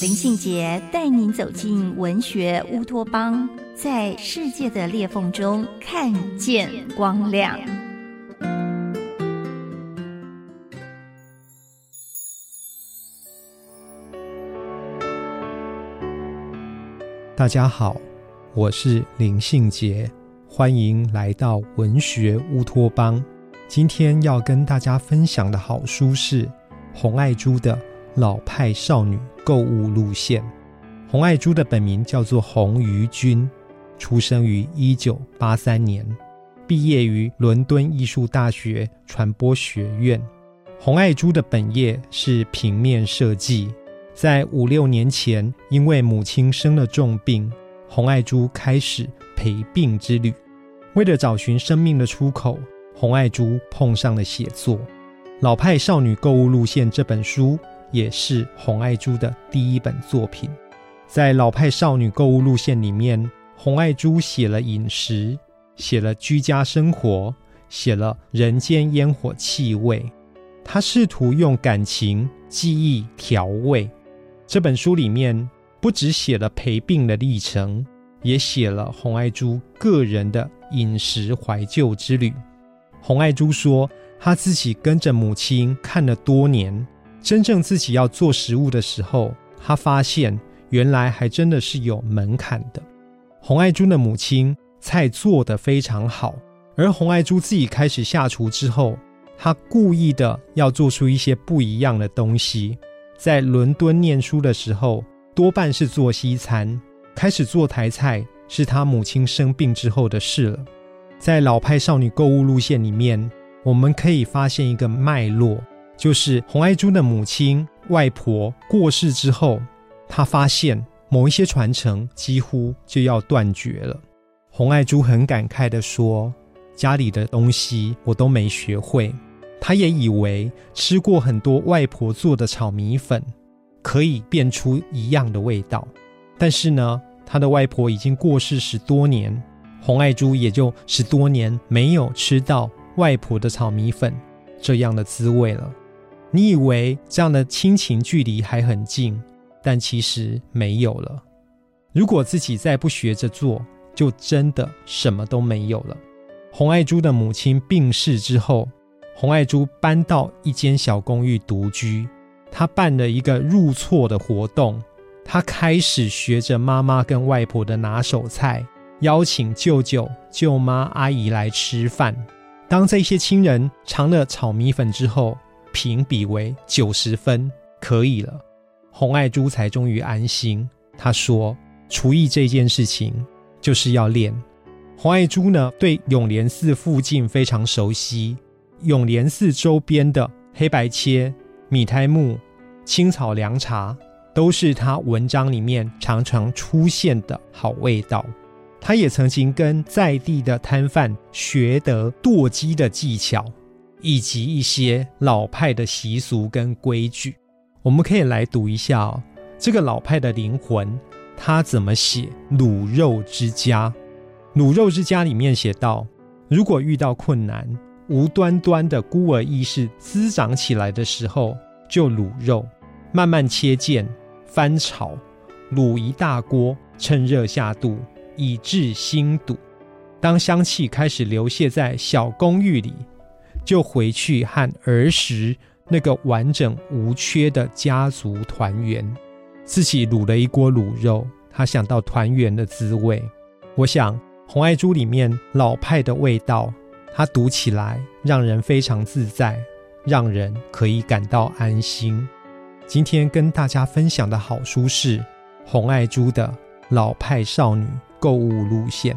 林信杰带您走进文学乌托邦。在世界的裂缝中看见光亮。大家好，我是林信杰，欢迎来到文学乌托邦。今天要跟大家分享的好书是洪爱珠的《老派少女购物路线》。洪爱珠的本名叫做洪于君。出生于一九八三年，毕业于伦敦艺术大学传播学院。洪爱珠的本业是平面设计。在五六年前，因为母亲生了重病，洪爱珠开始陪病之旅。为了找寻生命的出口，洪爱珠碰上了写作。《老派少女购物路线》这本书也是洪爱珠的第一本作品。在《老派少女购物路线》里面。洪爱珠写了饮食，写了居家生活，写了人间烟火气味。他试图用感情、记忆调味。这本书里面不只写了陪病的历程，也写了洪爱珠个人的饮食怀旧之旅。洪爱珠说，他自己跟着母亲看了多年，真正自己要做食物的时候，他发现原来还真的是有门槛的。洪爱珠的母亲菜做得非常好，而洪爱珠自己开始下厨之后，她故意的要做出一些不一样的东西。在伦敦念书的时候，多半是做西餐，开始做台菜是她母亲生病之后的事了。在老派少女购物路线里面，我们可以发现一个脉络，就是洪爱珠的母亲外婆过世之后，她发现。某一些传承几乎就要断绝了。洪爱珠很感慨地说：“家里的东西我都没学会。”她也以为吃过很多外婆做的炒米粉，可以变出一样的味道。但是呢，她的外婆已经过世十多年，洪爱珠也就十多年没有吃到外婆的炒米粉这样的滋味了。你以为这样的亲情距离还很近？但其实没有了。如果自己再不学着做，就真的什么都没有了。洪爱珠的母亲病逝之后，洪爱珠搬到一间小公寓独居。她办了一个入错的活动，她开始学着妈妈跟外婆的拿手菜，邀请舅舅、舅妈、阿姨来吃饭。当这些亲人尝了炒米粉之后，评比为九十分，可以了。洪爱珠才终于安心。他说：“厨艺这件事情就是要练。”洪爱珠呢，对永莲寺附近非常熟悉。永莲寺周边的黑白切、米苔木、青草凉茶，都是他文章里面常常出现的好味道。他也曾经跟在地的摊贩学得剁鸡的技巧，以及一些老派的习俗跟规矩。我们可以来读一下哦，这个老派的灵魂，他怎么写《卤肉之家》？《卤肉之家》里面写道：如果遇到困难，无端端的孤儿意识滋长起来的时候，就卤肉，慢慢切件，翻炒，卤一大锅，趁热下肚，以治心堵。当香气开始流泻在小公寓里，就回去和儿时。那个完整无缺的家族团圆，自己卤了一锅卤肉，他想到团圆的滋味。我想《红爱珠》里面老派的味道，它读起来让人非常自在，让人可以感到安心。今天跟大家分享的好书是《红爱珠》的老派少女购物路线。